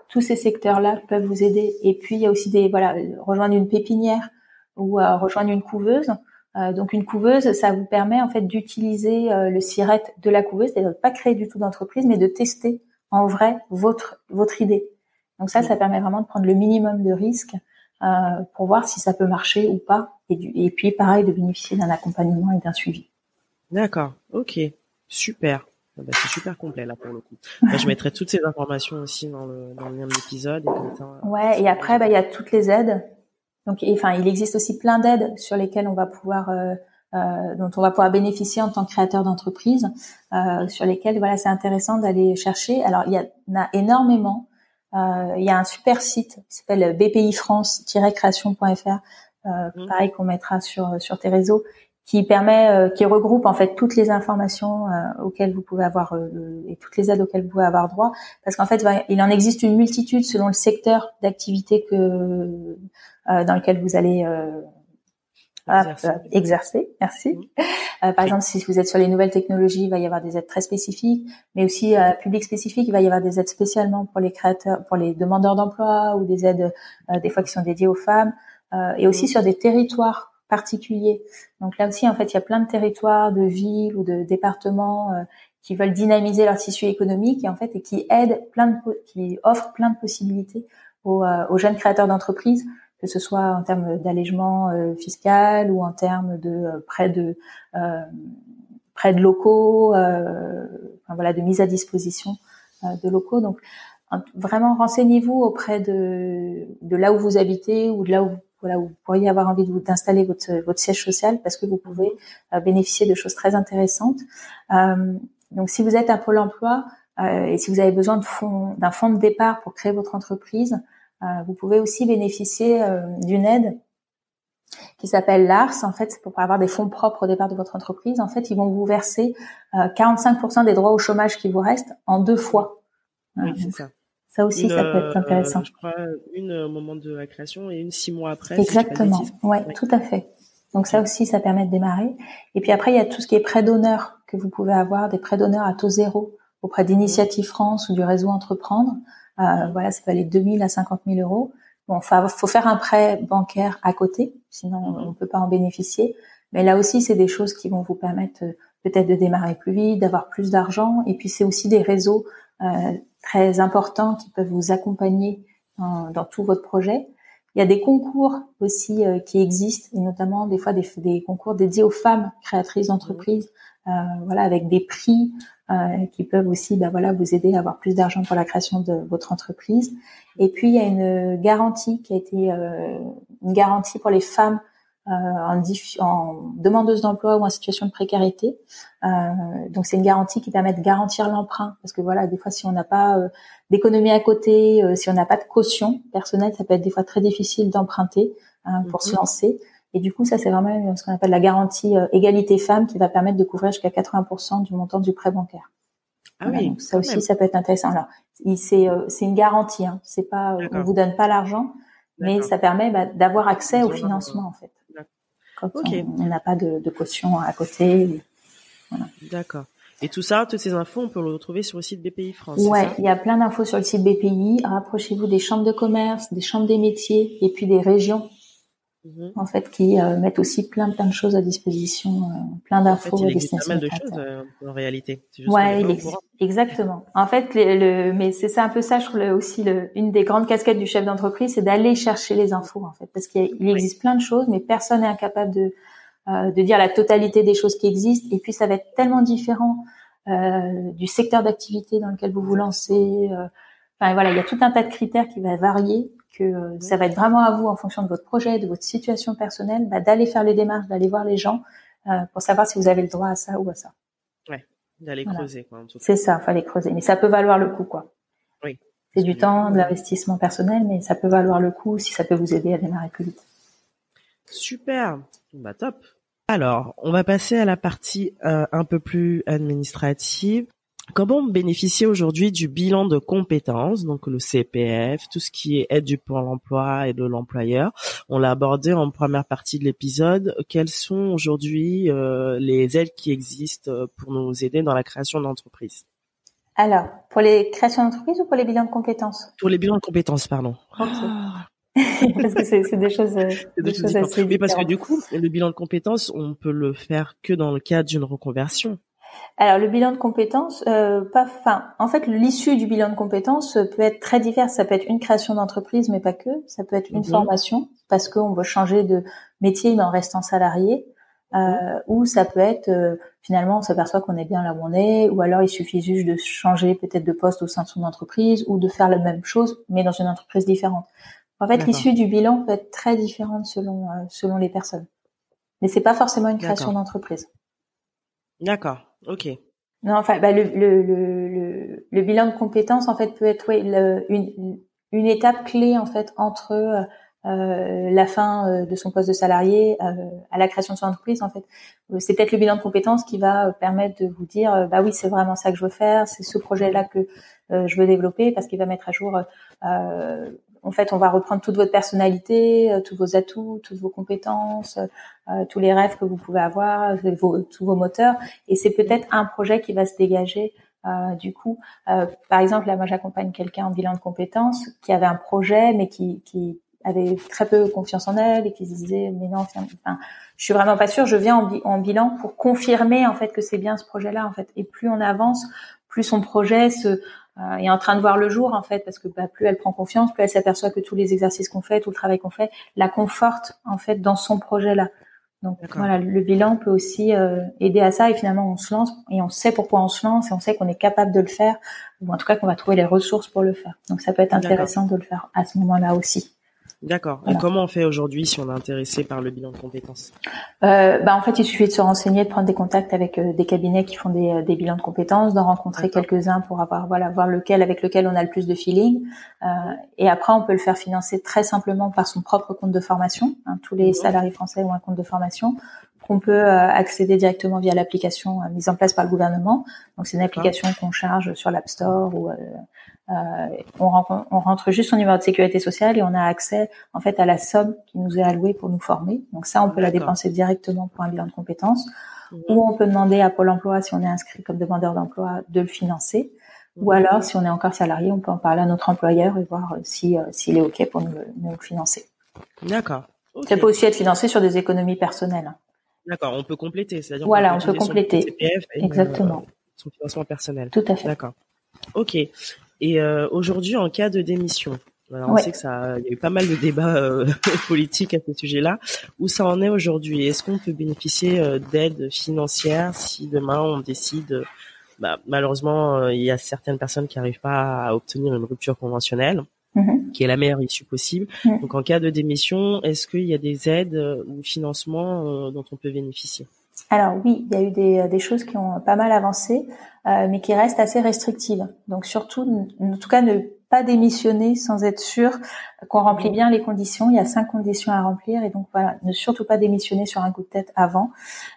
tous ces secteurs-là peuvent vous aider. Et puis il y a aussi des voilà rejoindre une pépinière ou rejoindre une couveuse. Euh, donc une couveuse, ça vous permet en fait d'utiliser euh, le siret de la couveuse, c'est-à-dire de pas créer du tout d'entreprise, mais de tester en vrai votre votre idée. Donc ça, ça permet vraiment de prendre le minimum de risques euh, pour voir si ça peut marcher ou pas, et, du, et puis pareil de bénéficier d'un accompagnement et d'un suivi. D'accord, ok, super. Ah bah, c'est super complet là pour le coup. Bah, je mettrai toutes ces informations aussi dans le, dans le lien de l'épisode. ouais, et après, bah, il y a toutes les aides. Donc, enfin, il existe aussi plein d'aides sur lesquelles on va pouvoir, euh, euh, dont on va pouvoir bénéficier en tant que créateur d'entreprise, euh, sur lesquelles, voilà, c'est intéressant d'aller chercher. Alors, il y en a énormément. Euh, il y a un super site qui s'appelle bpifrance-création.fr, euh, mmh. pareil qu'on mettra sur sur tes réseaux, qui permet, euh, qui regroupe en fait toutes les informations euh, auxquelles vous pouvez avoir euh, et toutes les aides auxquelles vous pouvez avoir droit, parce qu'en fait, il en existe une multitude selon le secteur d'activité que dans lequel vous allez exercer. Merci. Mhm. par exemple, si vous êtes sur les nouvelles technologies, il va y avoir des aides très spécifiques, mais aussi public spécifique, il va y avoir des aides spécialement pour les créateurs, pour les demandeurs d'emploi ou des aides des fois qui sont dédiées aux femmes, et aussi mhm. sur des territoires particulier. Donc là aussi, en fait, il y a plein de territoires, de villes ou de départements euh, qui veulent dynamiser leur tissu économique et en fait et qui aident plein de, qui offrent plein de possibilités aux, euh, aux jeunes créateurs d'entreprises, que ce soit en termes d'allègement euh, fiscal ou en termes de prêts de prêts de locaux, voilà, de mise à disposition de locaux. Donc vraiment renseignez-vous auprès de, de là où vous habitez ou de là où voilà, vous pourriez avoir envie d'installer votre, votre siège social parce que vous pouvez euh, bénéficier de choses très intéressantes. Euh, donc, si vous êtes à Pôle Emploi euh, et si vous avez besoin de fonds, d'un fonds de départ pour créer votre entreprise, vous pouvez aussi bénéficier d'une aide qui s'appelle l'ARS. En fait, c'est pour avoir des fonds propres au départ de votre entreprise. En fait, ils vont vous verser 45% des droits au chômage qui vous restent en deux fois. Oui, c'est ça. Ça aussi, ça peut être euh, intéressant. je crois une au moment de la création et une six mois après. Exactement. ouais, tout à fait. Donc ça aussi, ça permet de démarrer. Et puis après, il y a tout ce qui est prêt d'honneur que vous pouvez avoir, des prêts d'honneur à taux zéro auprès d'Initiative France ou du réseau Entreprendre. Euh, voilà, ça peut aller de 2000 à 50 000 euros. Bon, faut, faut faire un prêt bancaire à côté, sinon mhm. on ne peut pas en bénéficier. Mais là aussi, c'est des choses qui vont vous permettre euh, peut-être de démarrer plus vite, d'avoir plus d'argent. Et puis c'est aussi des réseaux euh, très importants qui peuvent vous accompagner dans, dans, tout votre projet. Il y a des concours aussi euh, qui existent, et notamment des fois des, des, concours dédiés aux femmes créatrices d'entreprises, euh, voilà, avec des prix euh, qui peuvent aussi, bah, voilà, vous aider à avoir plus d'argent pour la création de votre entreprise. Et puis il y a une garantie qui a été euh, une garantie pour les femmes euh, en, en, demandeuse d'emploi ou en situation de précarité. Euh, donc c'est une garantie qui permet de garantir l'emprunt parce que voilà des fois si on n'a pas euh, d'économie à côté, si on n'a pas de caution personnelle, ça peut être des fois très difficile d'emprunter hein, pour se mhm. lancer. Et du coup, ça, c'est vraiment ce qu'on appelle la garantie égalité femmes qui va permettre de couvrir jusqu'à 80% du montant du prêt bancaire. Ah oui, donc ça aussi, ça peut être intéressant. Alors, c'est c'est une garantie. Hein. C'est pas, on vous donne pas l'argent, mais ça permet bah, d'avoir accès au financement en fait quand on n'a pas de, caution à côté. D'accord. Et tout ça, toutes ces infos, on peut le retrouver sur le site BPI France. Ouais, il y a plein d'infos sur le site BPI. Rapprochez-vous des chambres de commerce, des chambres des métiers et puis des régions Mhm. en fait, qui euh, mettent aussi plein plein de choses à disposition, euh, plein d'infos en fait, il existe pas mal de choses euh, en réalité. ouais, exactement. En fait, le, mais c'est ça un peu ça, je trouve aussi le, une des grandes casquettes du chef d'entreprise, c'est d'aller chercher les infos en fait, parce qu'il existe plein de choses, mais personne n'est incapable de de dire la totalité des choses qui existent. Et puis ça va être tellement différent du secteur d'activité dans lequel vous vous lancez. Enfin voilà, il y a tout un tas de critères qui va varier que euh, ça va être vraiment à vous, en fonction de votre projet, de votre situation personnelle, bah, d'aller faire les démarches, d'aller voir les gens euh, pour savoir si vous avez le droit à ça ou à ça. Ouais, d'aller creuser quoi. C'est ça, fallait creuser, mais ça peut valoir le coup quoi. Oui. C'est du temps, de l'investissement personnel, mais ça peut valoir le coup si ça peut vous aider à démarrer plus vite. Super, bah top. Alors, on va passer à la partie euh, un peu plus administrative. Comment bénéficier aujourd'hui du bilan de compétences, donc le CPF, tout ce qui est aide du Pôle emploi et de l'employeur? On l'a abordé en première partie de l'épisode. Quelles sont aujourd'hui euh, les aides qui existent euh, pour nous aider dans la création d'entreprise? Alors, pour les créations d'entreprise ou pour les bilans de compétences? Pour les bilans de compétences, pardon. Ah. parce que c'est des choses, euh, des, choses assez Mais parce que du coup, le bilan de compétences, on peut le faire que dans le cadre d'une reconversion. Alors le bilan de compétences, euh, pas, enfin, en fait, l'issue du bilan de compétences peut être très divers. Ça peut être une création d'entreprise, mais pas que. Ça peut être une mhm. formation parce qu'on veut changer de métier mais en restant salarié. Euh, ou ça peut être euh, finalement on s'aperçoit qu'on est bien là où on est, ou alors il suffit juste de changer peut-être de poste au sein de son entreprise ou de faire la même chose mais dans une entreprise différente. En fait, l'issue du bilan peut être très différente selon euh, selon les personnes, mais c'est pas forcément une création d'entreprise. D'accord, ok. Non, enfin, bah, le, le, le, le, bilan de compétences en fait peut être oui, une, une étape clé en fait entre euh, la fin euh, de son poste de salarié euh, à la création de son entreprise en fait c'est peut-être le bilan de compétences qui va permettre de vous dire bah oui c'est vraiment ça que je veux faire c'est ce projet là que je veux développer parce qu'il va mettre à jour en fait on va reprendre toute votre personnalité tous vos atouts toutes vos compétences tous les rêves que vous pouvez avoir vos, tous vos moteurs. Et c'est peut-être un projet qui va se dégager du coup, par exemple, là, moi, j'accompagne quelqu'un en bilan de compétences qui avait un projet, mais qui, qui avait très peu confiance en elle et qui se disait mais non enfin je suis vraiment pas sûre je viens en, en bilan pour confirmer en fait que c'est bien ce projet là en fait. Et plus on avance plus son projet se euh, est en train de voir le jour en fait parce que bah, plus elle prend confiance plus elle s'aperçoit que tous les exercices qu'on fait tout le travail qu'on fait la conforte en fait dans son projet là donc voilà le bilan peut aussi euh, aider à ça. Et finalement on se lance et on sait pourquoi on se lance et on sait qu'on est capable de le faire ou en tout cas qu'on va trouver les ressources pour le faire. Donc ça peut être intéressant de le faire à ce moment là aussi D'accord. Et comment on fait aujourd'hui si on est intéressé par le bilan de compétences euh, bah En fait, il suffit de se renseigner, de prendre des contacts avec euh, des cabinets qui font des, euh, des bilans de compétences, d'en rencontrer quelques-uns pour avoir voilà voir lequel avec lequel on a le plus de feeling. Euh, et après, on peut le faire financer très simplement par son propre compte de formation. Hein, tous les salariés français ont un compte de formation qu'on peut euh, accéder directement via l'application mise en place par le gouvernement. Donc c'est une application qu'on charge sur l'App Store ou euh, on, on, rentre juste son numéro de sécurité sociale et on a accès en fait à la somme qui nous est allouée pour nous former. Donc ça, on peut la dépenser directement pour un bilan de compétences. Ou on peut demander à Pôle Emploi, si on est inscrit comme demandeur d'emploi, de le financer. Ou alors, si on est encore salarié, on peut en parler à notre employeur et voir euh, si euh, s'il est ok pour nous, nous le financer. D'accord. Ça peut aussi être financé sur des économies personnelles. D'accord, on peut compléter, c'est-à-dire voilà, on peut, compléter. Exactement. son financement personnel. Tout à fait. D'accord. Ok. Et euh, aujourd'hui, en cas de démission, alors on sait que ça, il y a eu pas mal de débats euh, politiques à ce sujet-là. Où ça en est aujourd'hui? Est-ce qu'on peut bénéficier euh, d'aide financière si demain on décide bah, Malheureusement, il y a certaines personnes qui n'arrivent pas à obtenir une rupture conventionnelle, mm-hmm. qui est la meilleure issue possible. Mm. Donc, en cas de démission, est-ce qu'il y a des aides ou financements dont on peut bénéficier? Alors oui, il y a eu des, des, choses qui ont pas mal avancé, euh, mais qui restent assez restrictives. Donc surtout, en tout cas, ne pas démissionner sans être sûr qu'on remplit bien les conditions. Il y a cinq conditions à remplir et donc voilà, ne surtout pas démissionner sur un coup de tête avant.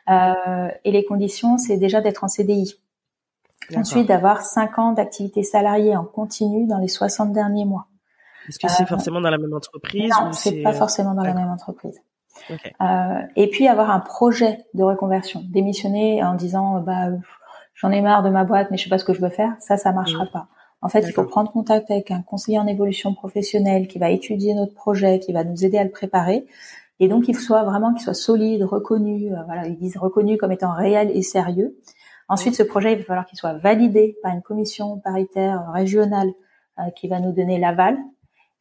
Euh, et les conditions, c'est déjà d'être en CDI. Ensuite, d'avoir cinq ans d'activité salariée en continu dans les 60 derniers mois. Est-ce que c'est euh, forcément dans la même entreprise Non, c'est pas forcément dans la même entreprise. Euh, et puis avoir un projet de reconversion, démissionner en disant bah j'en ai marre de ma boîte mais je sais pas ce que je veux faire, ça ça marchera pas. En fait, il faut prendre contact avec un conseiller en évolution professionnelle qui va étudier notre projet, qui va nous aider à le préparer. Et donc, il soit vraiment qu'il soit solide, reconnu, euh, voilà, ils disent reconnu comme étant réel et sérieux. Ensuite, ce projet, il va falloir qu'il soit validé par une commission paritaire régionale euh, qui va nous donner l'aval.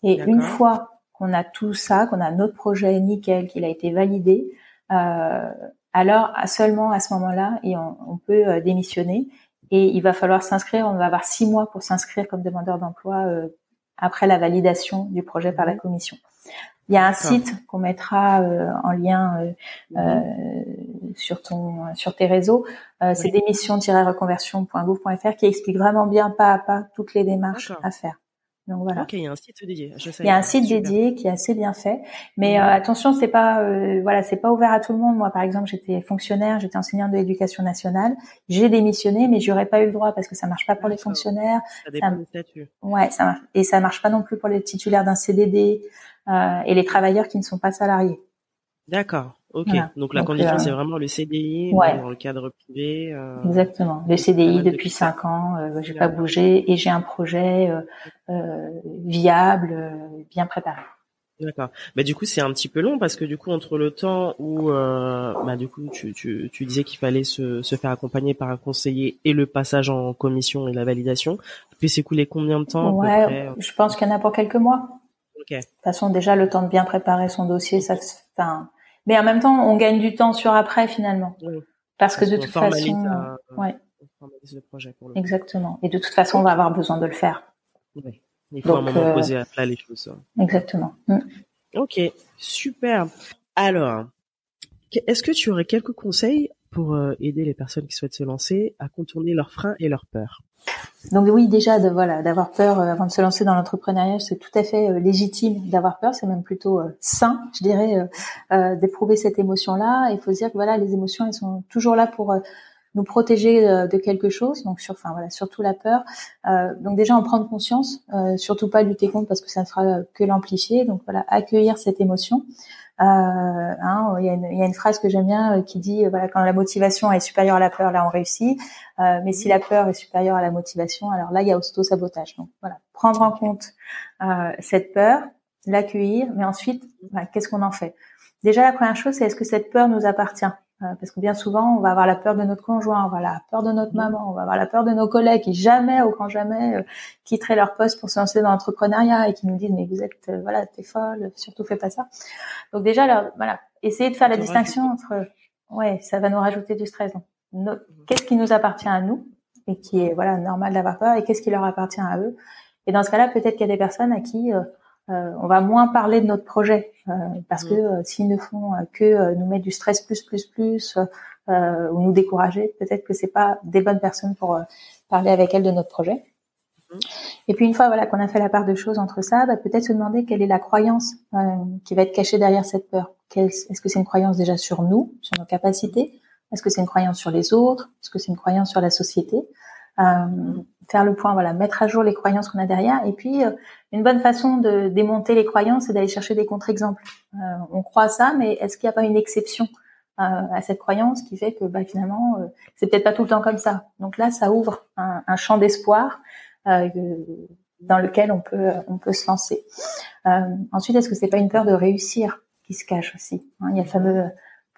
Et une fois qu'on a tout ça, qu'on a notre projet nickel, qu'il a été validé, euh, alors seulement à ce moment-là, et on, peut euh, démissionner. Et il va falloir s'inscrire. On va avoir six mois pour s'inscrire comme demandeur d'emploi euh, après la validation du projet par la mhm. commission. Il y a un site qu'on mettra euh, en lien mhm. sur ton sur tes réseaux. C'est démission-reconversion.gouv.fr qui explique vraiment bien pas à pas toutes les démarches à faire. Donc voilà. Ok, il y a un site dédié. il y a un site dédié qui est assez bien fait, mais mhm. euh, attention, c'est pas euh, voilà, c'est pas ouvert à tout le monde. Moi, par exemple, j'étais fonctionnaire, j'étais enseignante de l'éducation nationale, j'ai démissionné, mais j'aurais pas eu le droit parce que ça marche pas pour les fonctionnaires. Ça dépend du statut. Ouais, ça marche. et ça marche pas non plus pour les titulaires d'un CDD euh, et les travailleurs qui ne sont pas salariés. D'accord. Ok. Donc la condition, euh, c'est vraiment le CDI dans le cadre privé. Euh, Exactement. Le CDI depuis cinq ans, euh, j'ai pas bougé et j'ai un projet euh, viable, bien préparé. D'accord. Mais du coup, c'est un petit peu long parce que du coup, entre le temps où, bah, du coup, tu, tu, tu disais qu'il fallait se, se faire accompagner par un conseiller et le passage en commission et la validation, puis s'écouler combien de temps Ouais, je pense qu'il y en a pour quelques mois. Ok. De toute façon, déjà, le temps de bien préparer son dossier, ça, enfin, Mais en même temps, on gagne du temps sur après finalement. Parce, que de toute façon, ouais. le projet pour le Exactement. Et de toute façon, on va avoir besoin de le faire. Oui. Il faut un moment poser à plat les choses. Exactement. Mm. Ok, super. Alors, est-ce que tu aurais quelques conseils pour euh, aider les personnes qui souhaitent se lancer à contourner leurs freins et leurs peurs donc oui, déjà de voilà d'avoir peur euh, avant de se lancer dans l'entrepreneuriat, c'est tout à fait euh, légitime d'avoir peur. C'est même plutôt sain, je dirais, d'éprouver cette émotion-là. Il faut se dire que voilà, les émotions, elles sont toujours là pour nous protéger de quelque chose. Donc sur, enfin voilà, surtout la peur. donc déjà en prendre conscience, surtout pas lutter contre parce que ça ne fera que l'amplifier. Donc voilà, accueillir cette émotion. Euh, hein, il, y a une, il, y a une, phrase que j'aime bien euh, qui dit euh, voilà quand la motivation est supérieure à la peur, là on réussit. Mais si la peur est supérieure à la motivation, alors là il y a auto-sabotage. Donc voilà, prendre en compte cette peur, l'accueillir, mais ensuite bah, qu'est-ce qu'on en fait? Déjà la première chose c'est est-ce que cette peur nous appartient? Parce que bien souvent, on va avoir la peur de notre conjoint, on va avoir la peur de notre mmh. maman, on va avoir la peur de nos collègues qui jamais, au grand jamais, euh, quitteraient leur poste pour se lancer dans l'entrepreneuriat et qui nous disent mais vous êtes, euh, voilà, t'es folle, surtout fais pas ça. Donc déjà, là, voilà, essayer de faire la distinction entre, ouais, ça va nous rajouter du stress. Mmh. qu'est-ce qui nous appartient à nous et qui est voilà normal d'avoir peur et qu'est-ce qui leur appartient à eux? Et dans ce cas-là, peut-être qu'il y a des personnes à qui euh, on va moins parler de notre projet euh, parce que mm. euh, s'ils ne font que nous mettre du stress plus plus plus ou nous décourager, peut-être que c'est pas des bonnes personnes pour parler avec elles de notre projet. Mm. Et puis une fois voilà qu'on a fait la part de choses entre ça, bah, peut-être se demander quelle est la croyance qui va être cachée derrière cette peur. Est-ce que c'est une croyance déjà sur nous, sur nos capacités? Est-ce que c'est une croyance sur les autres? Est-ce que c'est une croyance sur la société? Faire le point, voilà, mettre à jour les croyances qu'on a derrière. Et puis, euh, une bonne façon de démonter les croyances, c'est d'aller chercher des contre-exemples. Euh, on croit ça, mais est-ce qu'il n'y a pas une exception euh, à cette croyance qui fait que bah, finalement, c'est peut-être pas tout le temps comme ça? Donc là, ça ouvre un, champ d'espoir dans lequel on peut on peut se lancer. ensuite, est-ce que c'est pas une peur de réussir qui se cache aussi hein? Il y a le fameux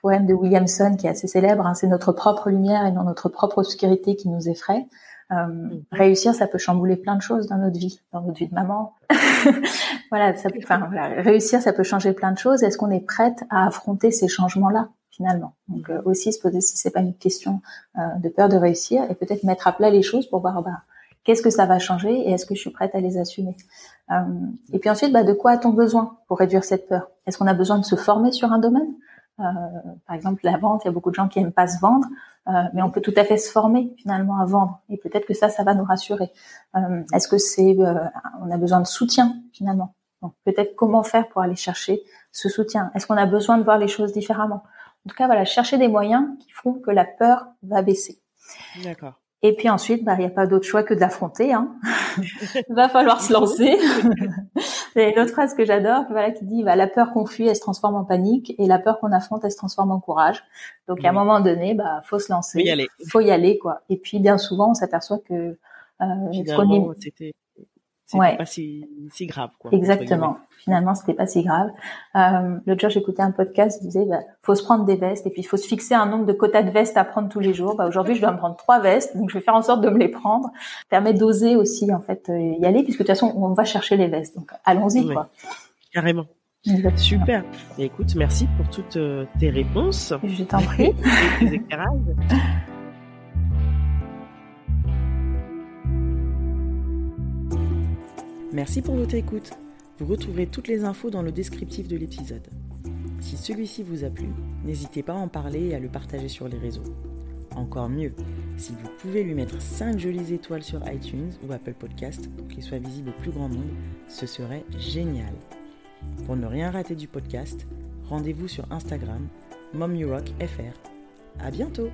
poème de Williamson qui est assez célèbre. Hein, c'est notre propre lumière et non notre propre obscurité qui nous effraie. Euh, mhm. réussir, ça peut chambouler plein de choses dans notre vie, dans notre vie de maman. voilà, ça peut, enfin, voilà, réussir, ça peut changer plein de choses. Est-ce qu'on est prête à affronter ces changements-là finalement? Donc euh, aussi se poser si c'est pas une question euh, de peur de réussir et peut-être mettre à plat les choses pour voir bah, qu'est-ce que ça va changer et est-ce que je suis prête à les assumer? Euh, et puis ensuite, bah, de quoi a-t-on besoin pour réduire cette peur? Est-ce qu'on a besoin de se former sur un domaine? Par exemple, la vente, il y a beaucoup de gens qui aiment pas se vendre, euh, mais on peut tout à fait se former finalement à vendre. Et peut-être que ça, ça va nous rassurer. Euh, est-ce que c'est, on a besoin de soutien finalement? Donc peut-être comment faire pour aller chercher ce soutien? Est-ce qu'on a besoin de voir les choses différemment? En tout cas, voilà, chercher des moyens qui font que la peur va baisser. D'accord. Et puis ensuite, bah, il n'y a pas d'autre choix que de l'affronter. Hein. il va falloir se lancer. C'est une autre phrase que j'adore, voilà, qui dit bah, la peur qu'on fuit, elle se transforme en panique, et la peur qu'on affronte, elle se transforme en courage. Donc à un moment donné, bah, faut se lancer. Faut y aller. Faut y aller, quoi. Et puis bien souvent, on s'aperçoit que euh, c'était ouais. pas si, si grave. Quoi, Exactement. Finalement, c'était pas si grave. Euh, L'autre jour, j'écoutais un podcast qui disait, bah, faut se prendre des vestes et puis il faut se fixer un nombre de quotas de vestes à prendre tous les jours. Bah, aujourd'hui, je dois me prendre trois vestes, donc je vais faire en sorte de me les prendre. Permet d'oser aussi en fait euh, y aller, puisque de toute façon, on va chercher les vestes. Donc allons-y, quoi. Carrément. Super. Et écoute, merci pour toutes euh, tes réponses. Je t'en prie. et tes éclairages. Merci pour votre écoute. Vous retrouverez toutes les infos dans le descriptif de l'épisode. Si celui-ci vous a plu, n'hésitez pas à en parler et à le partager sur les réseaux. Encore mieux, si vous pouvez lui mettre 5 jolies étoiles sur iTunes ou Apple Podcast pour qu'il soit visible au plus grand nombre, ce serait génial. Pour ne rien rater du podcast, rendez-vous sur Instagram, MomUrockFR. À bientôt!